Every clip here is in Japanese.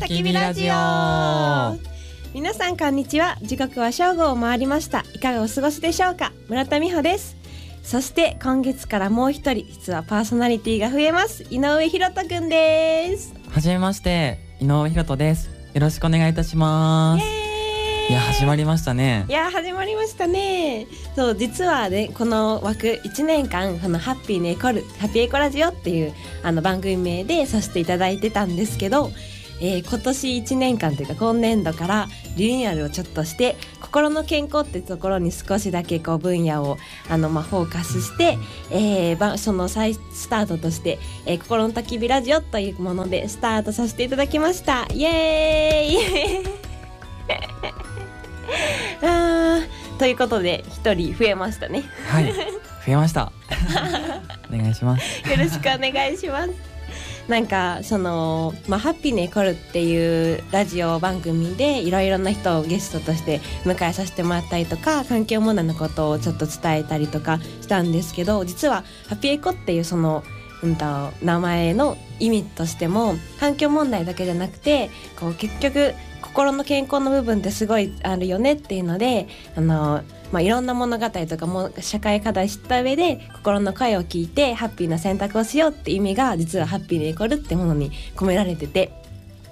き火ラジオ。皆さんこんにちは。時刻は正午を回りました。いかがお過ごしでしょうか？村田美穂です。そして今月からもう一人実はパーソナリティが増えます。井上博人くんですはじめまして井上ひろとです。よろしくお願いいたします。いや始まりましたね。いや始まりましたね。そう実はねこの枠1年間このハッピーネコルハッピーエコラジオっていうあの番組名でさせていただいてたんですけど、えー今年1年間というか今年度からリニューアルをちょっとして心の健康ってところに少しだけこう分野をあのまあフォーカスして、えーばその再スタートとして、えー心の焚き火ラジオというものでスタートさせていただきました。イエーイ！あーということで一人増えましたね。はい。増えました。お願いします。よろしくお願いします。なんかそのまあハッピーネコルっていうラジオ番組でいろいろな人をゲストとして迎えさせてもらったりとか環境問題のことをちょっと伝えたりとかしたんですけど実はハッピーエコっていうそのうんと名前の意味としても環境問題だけじゃなくてこう結局心の健康の部分ってすごいあるよねっていうのであの、まあ、いろんな物語とかも社会課題知った上で心の声を聞いてハッピーな選択をしようって意味が実はハッピーでイコールってものに込められてて。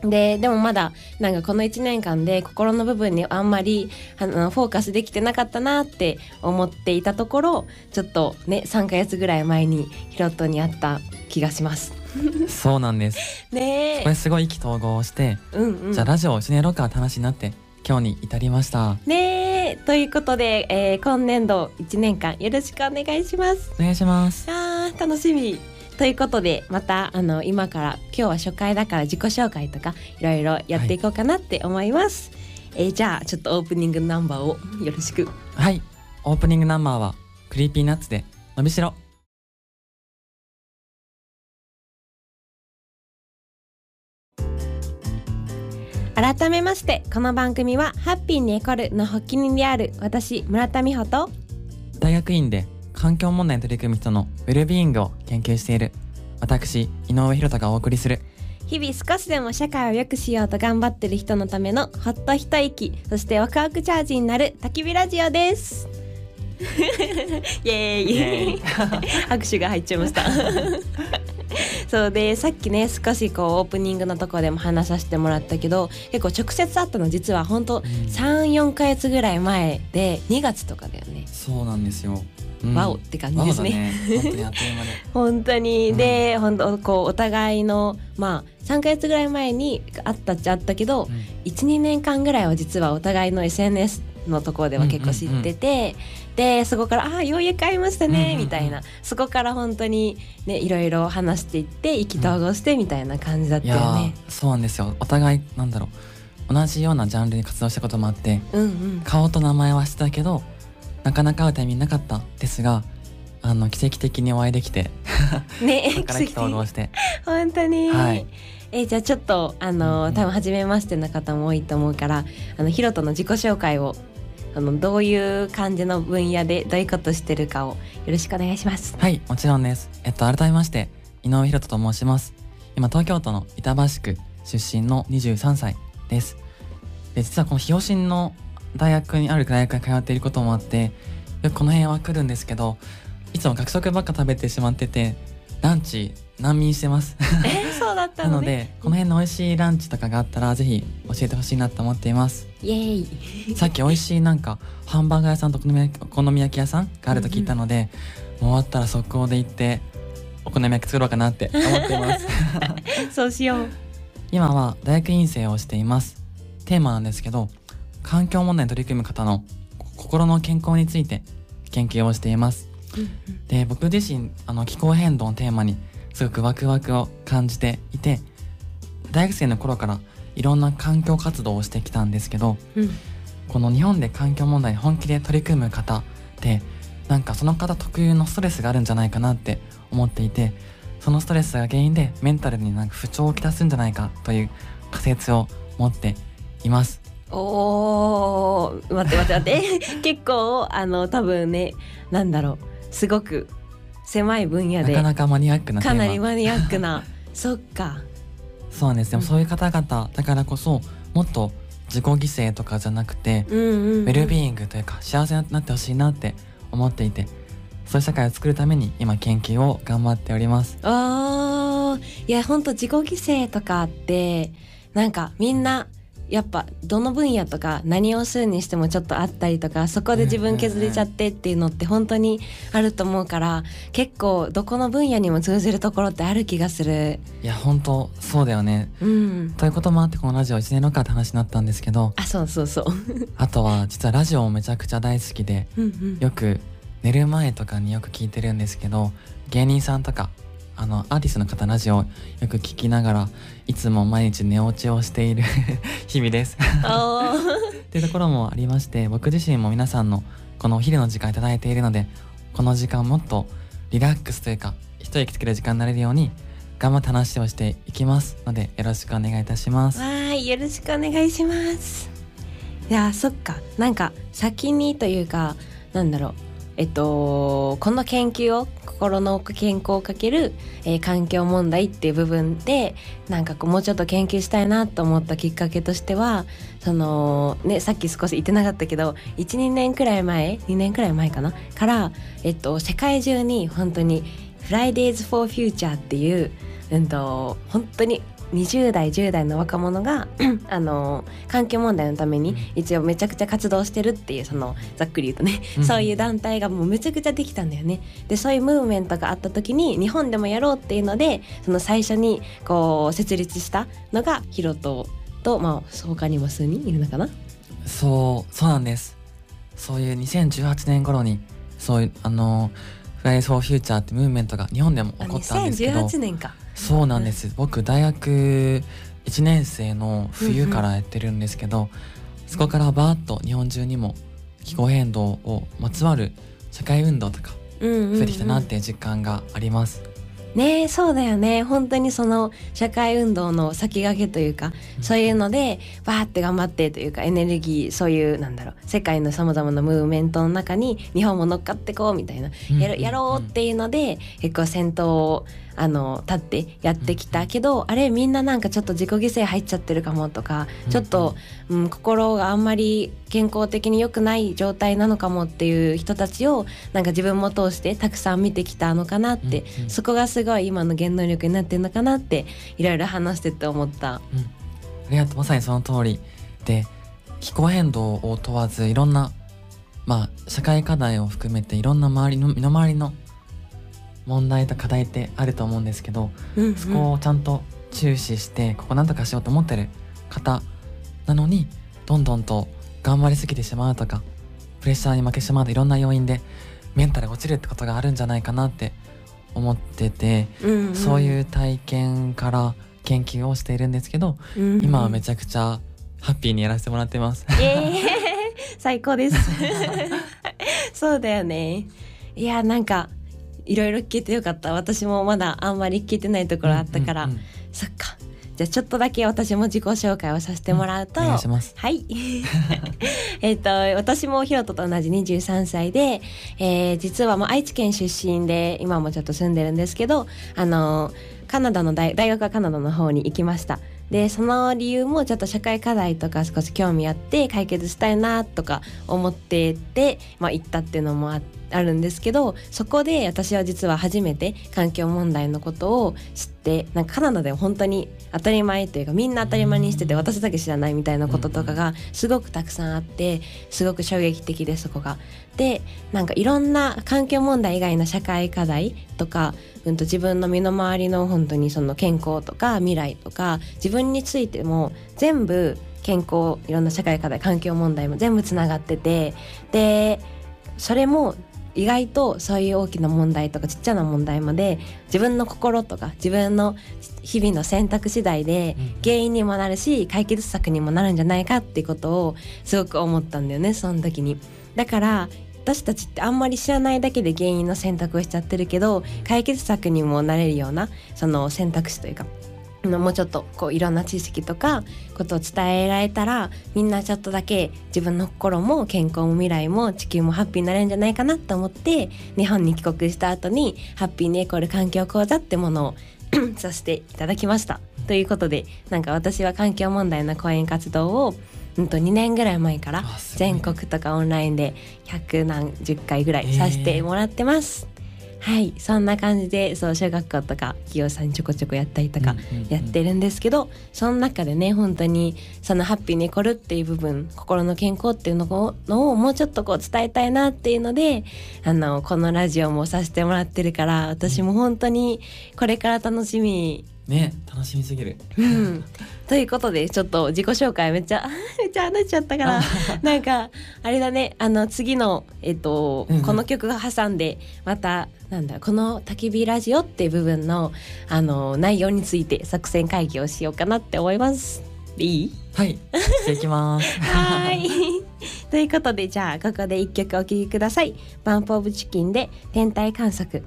ででもまだなんかこの1年間で心の部分にあんまりあのフォーカスできてなかったなって思っていたところちょっとね3ヶ月ぐらい前にヒロトに会った気がします。そうなんです。ねこれすごい意気投合して、うんうん、じゃあラジオを一緒にやろうかって話になって今日に至りました。ねえ。ということで、えー今年度1年間よろしくお願いします。お願いします。あー楽しみ。ということでまたあの今から今日は初回だから自己紹介とかいろいろやっていこうかなって思います。えーじゃあちょっとオープニングナンバーをよろしく。はい。オープニングナンバーは Creepy Nuts でのびしろ改めましてこの番組はハッピーにエコルの発起人である私村田美穂と大学院で環境問題に取り組む人のウェルビーイングを研究している私井上ひろとがお送りする。日々少しでも社会を良くしようと頑張ってる人のためのほっと一息そしてワクワクチャージになる焚き火ラジオです。イエーイ。イエーイ。拍手が入っちゃいました そうでさっきね少しこうオープニングのところでも話させてもらったけど結構直接会ったの実は本当ん。34ヶ月ぐらい前で2月とかだよね、そうなんですよ、うん。ワオって感じですね。ね。本当に で本当こうお互いのまあ3ヶ月ぐらい前に会ったっちゃあったけど、うん。12年間ぐらいは実はお互いの SNS のところでは結構知ってて、でそこから「ああようやく会いましたね」みたいな。そこから本当にねいろいろ話していって意気投合してみたいな感じだったよね。そうなんですよ。お互いなんだろう。同じようなジャンルに活動したこともあってうんうん、顔と名前はしてたけどなかなか会うタイミングなかった。ですがあの奇跡的にお会いできてね そこから意気投合して。本当に、はい。えじゃあちょっとあの、うん。多分初めましての方も多いと思うからあのヒロトの自己紹介をあのどういう感じの分野でどういうことしてるかをよろしくお願いします。はいもちろんです。えっと改めまして井上ひろとと申します。今東京都の板橋区出身の23歳です。で実はこの日吉の大学にある大学に通っていることもあってよくこの辺は来るんですけどいつも学食ばっか食べてしまっててランチ難民してます。えそうだったなののね。でこの辺の美味しいランチとかがあったらぜひ教えてほしいなと思っています。イエーイ。さっき美味しいなんかハンバーガー屋さんとお好み焼き屋さんがあると聞いたので、もう終わったら速攻で行ってお好み焼き作ろうかなって思っています。そうしよう。今は大学院生をしています。テーマなんですけど環境問題に取り組む方のこ心の健康について研究をしています。で僕自身あの気候変動のテーマにすごくワクワクを感じていて大学生の頃からいろんな環境活動をしてきたんですけどうん。この日本で環境問題に本気で取り組む方ってなんかその方特有のストレスがあるんじゃないかなって思っていてそのストレスが原因でメンタルになんか不調をきたすんじゃないかという仮説を持っています。おー待って待って待って。結構あの多分ねなんだろう。すごく狭い分野でなかなかマニアックなテーかマなりマニアックな。そっか。そうなんです。でもうん。そういう方々だからこそもっと自己犠牲とかじゃなくて、うんうん、うん、ウェルビーイングというか幸せになってほしいなって思っていてそういう社会を作るために今研究を頑張っております。あー。いやほんと自己犠牲とかってなんかみんなやっぱどの分野とか何をするにしてもちょっとあったりとかそこで自分削れちゃってっていうのって本当にあると思うから結構どこの分野にも通じるところってある気がする。いや本当そうだよね。うん。ということもあってこのラジオ1年のかって話になったんですけどあそうそうそう。あとは実はラジオもめちゃくちゃ大好きでうんうん。よく寝る前とかによく聞いてるんですけど芸人さんとかあのアーティストの方のラジオをよく聞きながらいつも毎日寝落ちをしている 日々です。っていうところもありまして僕自身も皆さんのこのお昼の時間いただいているのでこの時間もっとリラックスというか一息つける時間になれるように頑張って話をしていきますのでよろしくお願いいたします。わーいよろしくお願いします。いやーそっか。なんか先にというかなんだろう。えっとこの研究を心の奥健康をかける、えー環境問題っていう部分でなんかこうもうちょっと研究したいなと思ったきっかけとしてはそのねさっき少し言ってなかったけど12年くらい前2年くらい前かなから、えっと、世界中に本当に「Fridays for Future」っていう、うん、と本当に20代10代の若者が あの環境問題のために一応めちゃくちゃ活動してるっていうそのざっくり言うとね、うん。そういう団体がもうめちゃくちゃできたんだよね。でそういうムーブメントがあった時に日本でもやろうっていうのでその最初にこう設立したのがヒロトとまあ他にも数人いるのかな？そうそうなんです。そういう2018年頃にそういうあのフライ for Future ってムーブメントが日本でもあ起こったんですけど。2018年か。そうなんです。僕大学1年生の冬からやってるんですけど、そこからバーッと日本中にも気候変動をまつわる社会運動とか増えてきたなっていう実感があります。ねえそうだよね。本当にその社会運動の先駆けというか、そういうのでバーって頑張ってというかエネルギーそういうなんだろう世界のさまざまなムーブメントの中に日本も乗っかってこうみたいな、うんやろうっていうので結構先頭をあの立ってやってきたけど、あれみんななんかちょっと自己犠牲入っちゃってるかもとか、ちょっと、うん、心があんまり健康的に良くない状態なのかもっていう人たちをなんか自分も通してたくさん見てきたのかなって、そこがすごい今の原動力になってるのかなっていろいろ話してて思った。うん、ありがとうまさにその通りで気候変動を問わずいろんなまあ社会課題を含めていろんな周りの身の回りの問題と課題ってあると思うんですけど、うんうん。そこをちゃんと注視してここなんとかしようと思ってる方なのにどんどんと頑張りすぎてしまうとかプレッシャーに負けてしまうといろんな要因でメンタルが落ちるってことがあるんじゃないかなって思ってて、うんうん。そういう体験から研究をしているんですけど、うんうん。今はめちゃくちゃハッピーにやらせてもらってます。イエーイ最高です。そうだよね。いやなんかいろいろ聞けてよかった私もまだあんまり聞けてないところあったから、うんうんうんそっかじゃあちょっとだけ私も自己紹介をさせてもらうと、お願いします。はい。えっと、私もヒロトと同じ23歳で、えー実はもう愛知県出身で、今もちょっと住んでるんですけど、あの、カナダの大、大学はカナダの方に行きました。で、その理由もちょっと社会課題とか少し興味あって解決したいなとか思ってて、まあ行ったっていうのもああるんですけど、そこで私は実は初めて環境問題のことを知って、なんかカナダで本当に当たり前というかみんな当たり前にしてて私だけ知らないみたいなこととかがすごくたくさんあってすごく衝撃的でそこが。でなんかいろんな環境問題以外の社会課題とか、うん、と自分の身の回りの本当にその健康とか未来とか自分についても全部健康いろんな社会課題環境問題も全部つながっててでそれも意外とそういう大きな問題とかちっちゃな問題まで自分の心とか自分の日々の選択次第でうん原因にもなるし解決策にもなるんじゃないかっていうことをすごく思ったんだよねその時に。だから私たちってあんまり知らないだけで原因の選択をしちゃってるけど解決策にもなれるようなその選択肢というかもうちょっとこういろんな知識とかことを伝えられたらみんなちょっとだけ自分の心も健康も未来も地球もハッピーになれるんじゃないかなと思って日本に帰国した後にハッピーにエコール環境講座ってものを させていただきました。ということでなんか私は環境問題の講演活動をうんと2年ぐらい前から全国とかオンラインで100何十回ぐらいさせてもらってます。はいそんな感じでそう小学校とか企業さんにちょこちょこやったりとかやってるんですけど、その中でね本当にそのハッピーにこるっていう部分心の健康っていうのをのをもうちょっとこう伝えたいなっていうのであのこのラジオもさせてもらってるから私も本当にこれから楽しみね楽しみすぎる。うん、ということでちょっと自己紹介めっちゃ めっちゃ話しちゃったから なんかあれだね。あの次の、えっとうんうん。この曲が挟んでまたなんだこの「焚き火ラジオ」っていう部分のあの内容について作戦会議をしようかなって思います。いい？はい。していきます。はーい。ということでじゃあここで一曲お聴きください。バンプオブチキンで天体観測。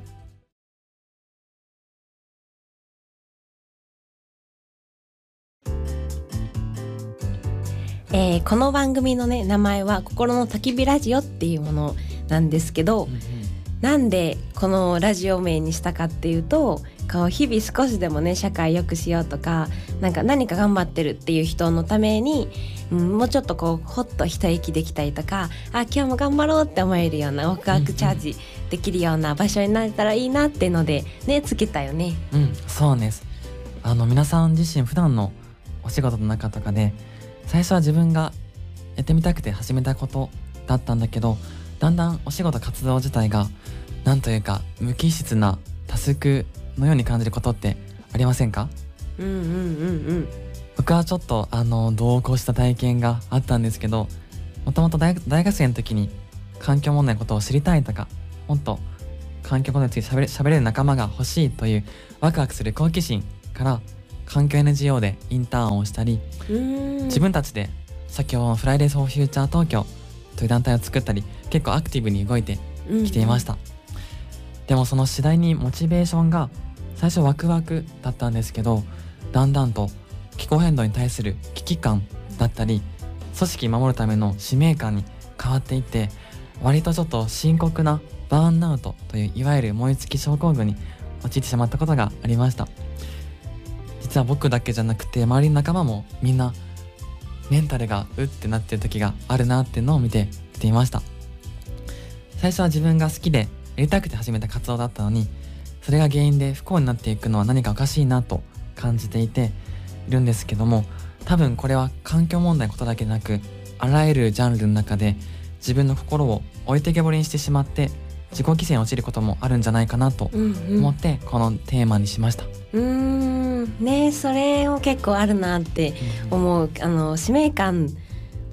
えーこの番組のね名前は「心の焚き火ラジオ」っていうものなんですけど、うんうんなんでこのラジオ名にしたかっていうとこう日々少しでもね社会良くしようとかなんか何か頑張ってるっていう人のために、うん、もうちょっとこうほっと一息できたりとかあ今日も頑張ろうって思えるようなワクワクチャージできるような場所になれたらいいなっていうのでねつけたよね。うん、そうです。あの皆さん自身普段のお仕事の中とかで最初は自分がやってみたくて始めたことだったんだけどだんだんお仕事活動自体がなんというか無機質なタスクのように感じることってありませんか？うんうんうん僕はちょっとあの同行した体験があったんですけどもともと大学生の時に環境問題のことを知りたいとかもっと環境問題について喋れ喋れる仲間が欲しいというワクワクする好奇心から環境 NGO でインターンをしたり自分たちで先ほどのフライデー・フォー・フューチャー東京という団体を作ったり結構アクティブに動いてきていました、でもその次第にモチベーションが最初ワクワクだったんですけどだんだんと気候変動に対する危機感だったり組織守るための使命感に変わっていって割とちょっと深刻なバーンアウトといういわゆる燃え尽き症候群に陥ってしまったことがありました実は僕だけじゃなくて周りの仲間もみんなメンタルがうってなってる時があるなっていうのを見てきていました。最初は自分が好きでやりたくて始めた活動だったのにそれが原因で不幸になっていくのは何かおかしいなと感じていているんですけども多分これは環境問題のことだけでなくあらゆるジャンルの中で自分の心を置いてけぼりにしてしまって自己犠牲に陥ることもあるんじゃないかなとうんうん。思ってこのテーマにしました。うーんねそれも結構あるなって思う。あの使命感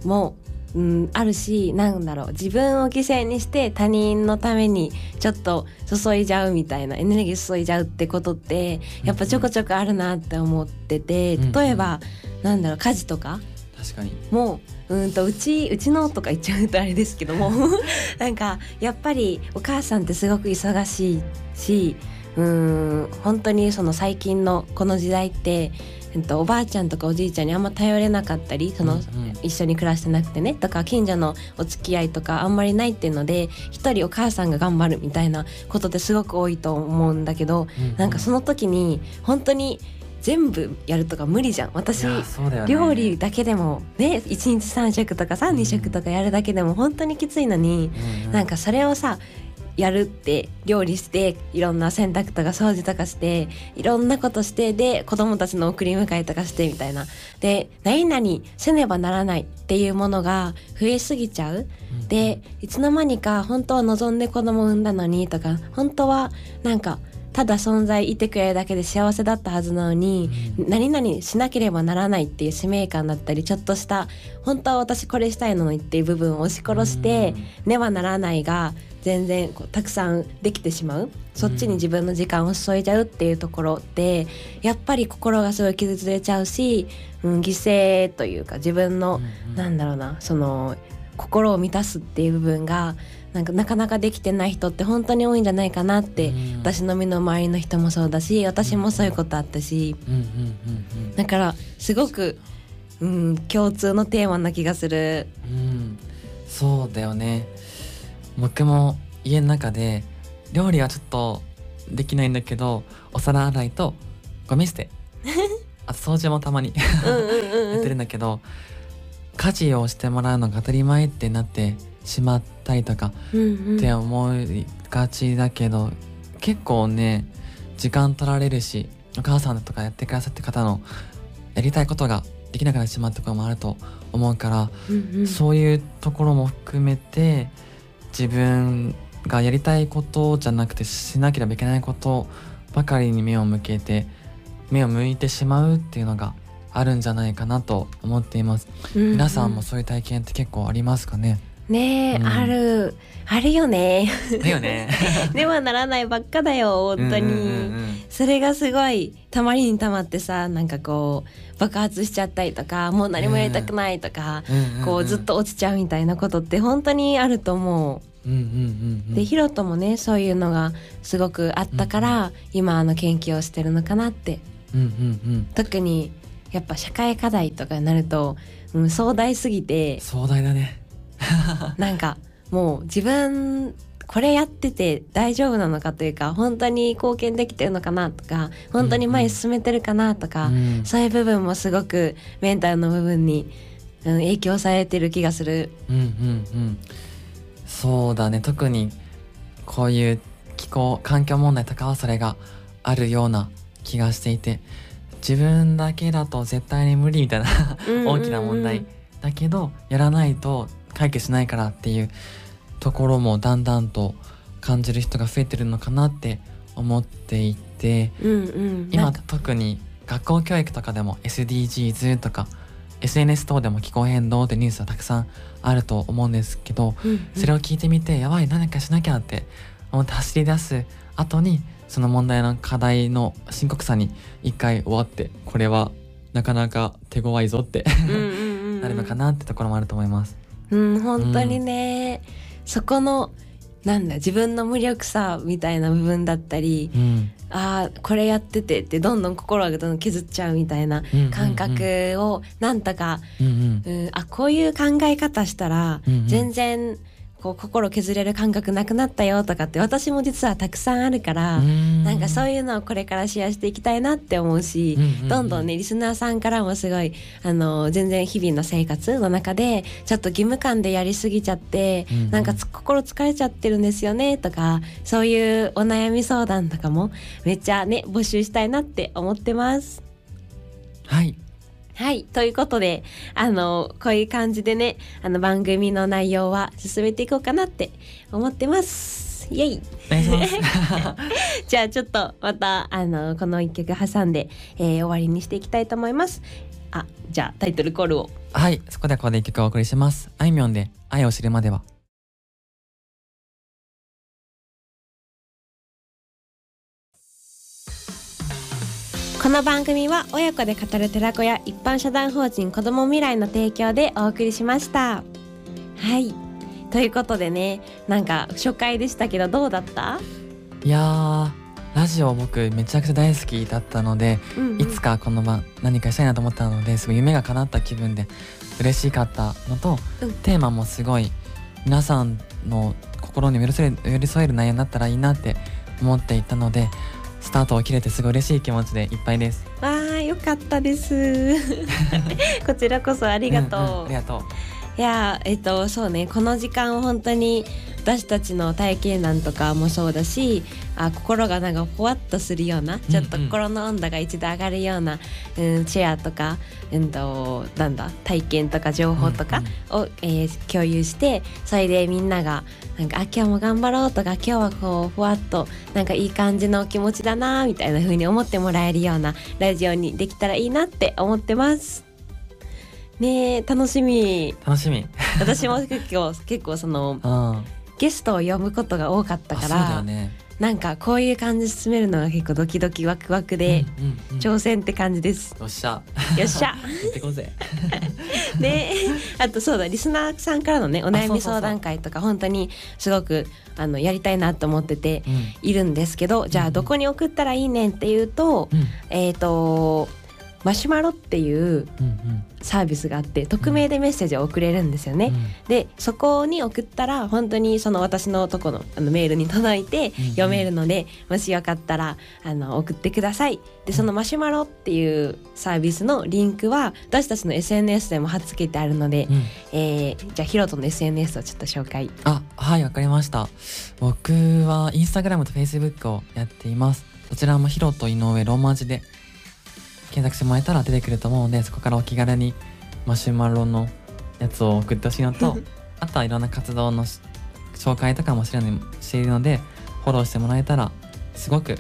も、うん、あるしなんだろう自分を犠牲にして他人のためにちょっと注いじゃうみたいなエネルギー注いじゃうってことってやっぱちょこちょこあるなって思ってて例えばなんだろう家事とか確かに。もううんとうちうちのとか言っちゃうとあれですけども なんかやっぱりお母さんってすごく忙しいしうん本当にその最近のこの時代って、えっと、おばあちゃんとかおじいちゃんにあんま頼れなかったりその、うんうん。一緒に暮らしてなくてね。とか近所のお付き合いとかあんまりないっていうので一人お母さんが頑張るみたいなことってすごく多いと思うんだけど、なんかその時に本当に全部やるとか無理じゃん。私ね。料理だけでもね1日3食とかさうん2食とかやるだけでも本当にきついのに、うんうん。なんかそれをさやるって料理していろんな洗濯とか掃除とかしていろんなことしてで子供たちの送り迎えとかしてみたいな。で何々せねばならないっていうものが増えすぎちゃう。うん。でいつの間にか本当は望んで子供産んだのにとか本当はなんかただ存在いてくれるだけで幸せだったはずなのに、何々しなければならないっていう使命感だったりちょっとした本当は私これしたいのにっていう部分を押し殺して、ねばならないが全然こうたくさんできてしまう。そっちに自分の時間を注いじゃうっていうところでやっぱり心がすごい傷つれちゃうし、うん、犠牲というか自分の、うんうん。なんだろうなその心を満たすっていう部分がなんかなかなかできてない人って本当に多いんじゃないかなって、うん。私の身の回りの人もそうだし私もそういうことあったし。うんうんうんうん。だからすごく、うん、共通のテーマな気がする。うん。そうだよね僕も家の中で料理はちょっとできないんだけどお皿洗いとゴミ捨て。あと掃除もたまに。うんうんうんやってるんだけど家事をしてもらうのが当たり前ってなってしまったりとかうんうん。って思いがちだけど結構ね時間取られるしお母さんとかやってくださって方のやりたいことができなくなってしまうところもあると思うからうんうん。そういうところも含めて自分がやりたいことじゃなくてしなければいけないことばかりに目を向けて目を向いてしまうっていうのがあるんじゃないかなと思っています、うんうん。皆さんもそういう体験って結構ありますかね？ねえ、うん。ある。あるよね。だよね。ではならないばっかだよ本当に、うんうんうんそれがすごいたまりにたまってさなんかこう爆発しちゃったりとかもう何もやりたくないとか、うんうんうんこうずっと落ちちゃうみたいなことって本当にあると思う。うんうんうんうん。でヒロトもねそういうのがすごくあったから、今あの研究をしてるのかなって。うんうんうん。特にやっぱ社会課題とかになると、うん、壮大すぎて。壮大だね なんかもう自分これやってて大丈夫なのかというか本当に貢献できてるのかなとか本当に前進めてるかなとか、うんそういう部分もすごくメンタルの部分に、うん、影響されてる気がする。うんうんうん。そうだね。特にこういう気候環境問題とかはそれがあるような気がしていて自分だけだと絶対に無理みたいな 大きな問題だけどやらないと解決しないからっていうところもだんだんと感じる人が増えてるのかなって思っていてうんうん、な今特に学校教育とかでも SDGs とか SNS 等でも気候変動ってニュースはたくさんあると思うんですけどうんうん。それを聞いてみてやばい何かしなきゃって思って走り出す後にその問題の課題の深刻さに一回終わってこれはなかなか手強いぞって なるのかなってところもあると思います。うん本当にね、そこのなんだ自分の無力さみたいな部分だったりうん。ああこれやっててってどんどん心がどんどん削っちゃうみたいなうんうんうん。感覚をなんとか、うんうん。うん、あこういう考え方したらうんうん。全然こう心削れる感覚なくなったよとかって私も実はたくさんあるから、なんかそういうのをこれからシェアしていきたいなって思うし、うんうんうん。どんどんねリスナーさんからもすごいあの全然日々の生活の中でちょっと義務感でやりすぎちゃって、うんうん。なんかつ心疲れちゃってるんですよねとかそういうお悩み相談とかもめっちゃね募集したいなって思ってます。はいはい。ということで、あの、こういう感じでね、あの、番組の内容は進めていこうかなって思ってます。イェイ。じゃあちょっとまた、あの、この一曲挟んで、えー終わりにしていきたいと思います。あ、じゃあタイトルコールを。はい、そこではここで一曲お送りします。あいみょんで愛を知るまでは。この番組は親子で語る寺子屋一般社団法人子ども未来の提供でお送りしました。はい。ということでね、なんか初回でしたけどどうだった、いやー、ラジオ僕めちゃくちゃ大好きだったので、うんうんいつかこの番何かしたいなと思ったのですごい夢が叶った気分で嬉しかったのと、うんテーマもすごい皆さんの心に寄り添える寄り添える内容になったらいいなって思っていたのでスタートを切れてすごい嬉しい気持ちでいっぱいです。わあよかったです。こちらこそありがとう。んんありがとう。いやーえっとそうねこの時間は本当に私たちの体験談とかもそうだしあ心がなんかふわっとするようなちょっと心の温度が一度上がるような、うん、シェアとか、うんとなんだ体験とか情報とかを、えー共有してそれでみんながなんかあ今日も頑張ろうとか今日はこうふわっとなんかいい感じの気持ちだなみたいな風に思ってもらえるようなラジオにできたらいいなって思ってます。ねえ楽しみ楽しみ。私も結構結構その うん。ゲストを呼ぶことが多かったから、ね。なんかこういう感じで進めるのが結構ドキドキワクワクで、うんうんうん。挑戦って感じです。よっしゃ。よっしゃ。やってこうぜ。で あとそうだリスナーさんからのねお悩み相談会とか本当にすごくあのやりたいなと思っててうん。いるんですけどじゃあどこに送ったらいいねんっていうと、うん。えっ、とマシュマロっていうサービスがあって匿名でメッセージを送れるんですよね。うん。でそこに送ったら本当にその私のとこのあのメールに届いて読めるので、もしよかったらあの送ってください。でそのマシュマロっていうサービスのリンクは私たちの SNS でも貼っつけてあるので、うん。えーじゃあヒロトの SNS をちょっと紹介。あはいわかりました。僕はインスタグラムとフェイスブックをやっています。どちらもヒロと井上ローマ字で検索してもらえたら出てくると思うのでそこからお気軽にマシュマロのやつを送ってほしいのとあとはいろんな活動のし紹介とかもしているのでフォローしてもらえたらすごく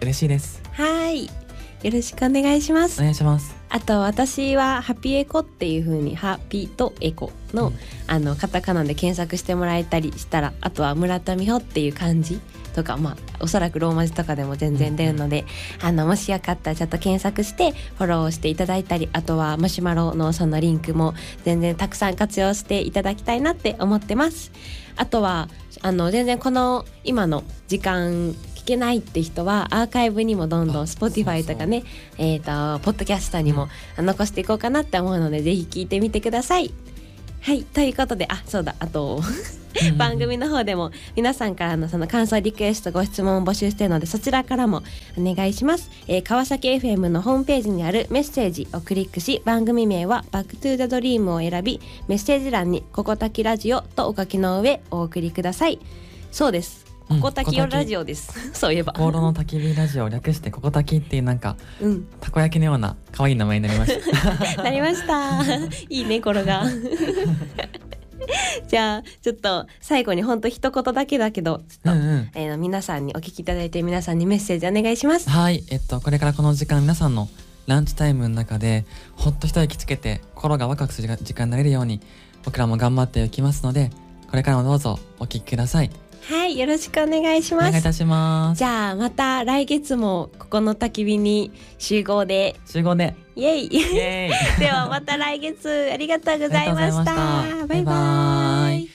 嬉しいです。はい。よろしくお願いします。お願いします。あと私はハピエコっていう風にハピとエコの、うん。あのカタカナで検索してもらえたりしたらあとは村田美穂っていう漢字とかまあおそらくローマ字とかでも全然出るので、あのもしよかったらちょっと検索してフォローしていただいたりあとはマシュマロのそのリンクも全然たくさん活用していただきたいなって思ってます。あとはあの全然この今の時間聞けないって人はアーカイブにもどんどんあ Spotify とかねえっ、とポッドキャストにも残していこうかなって思うのでぜひ聞いてみてくださいはいということであそうだあと番組の方でも皆さんからのその感想リクエストご質問を募集しているのでそちらからもお願いします、えー川崎 FM のホームページにあるメッセージをクリックし番組名は Back to the Dream を選びメッセージ欄にここたきラジオとお書きの上お送りください。そうです。うんここたきよラジオです、そういえば心の焚き火ラジオ略してここたきっていうなんかうんたこ焼きのような可愛い名前になりました なりました。いいね、これが。じゃあ、ちょっと最後に本当一言だけだけど、ちょっと、うんうんえー皆さんにお聞きいただいて皆さんにメッセージお願いします。はい、えっと、これからこの時間、皆さんのランチタイムの中で、ほっと一息つけて、心がワクワクする時間になれるように、僕らも頑張っていきますので、これからもどうぞお聞きください。はい、よろしくお願いします。お願いいたします。じゃあ、また来月もここの焚き火に集合で、集合で、イエイ。イエーイ。ではまた来月ありがとうございました。バイババイ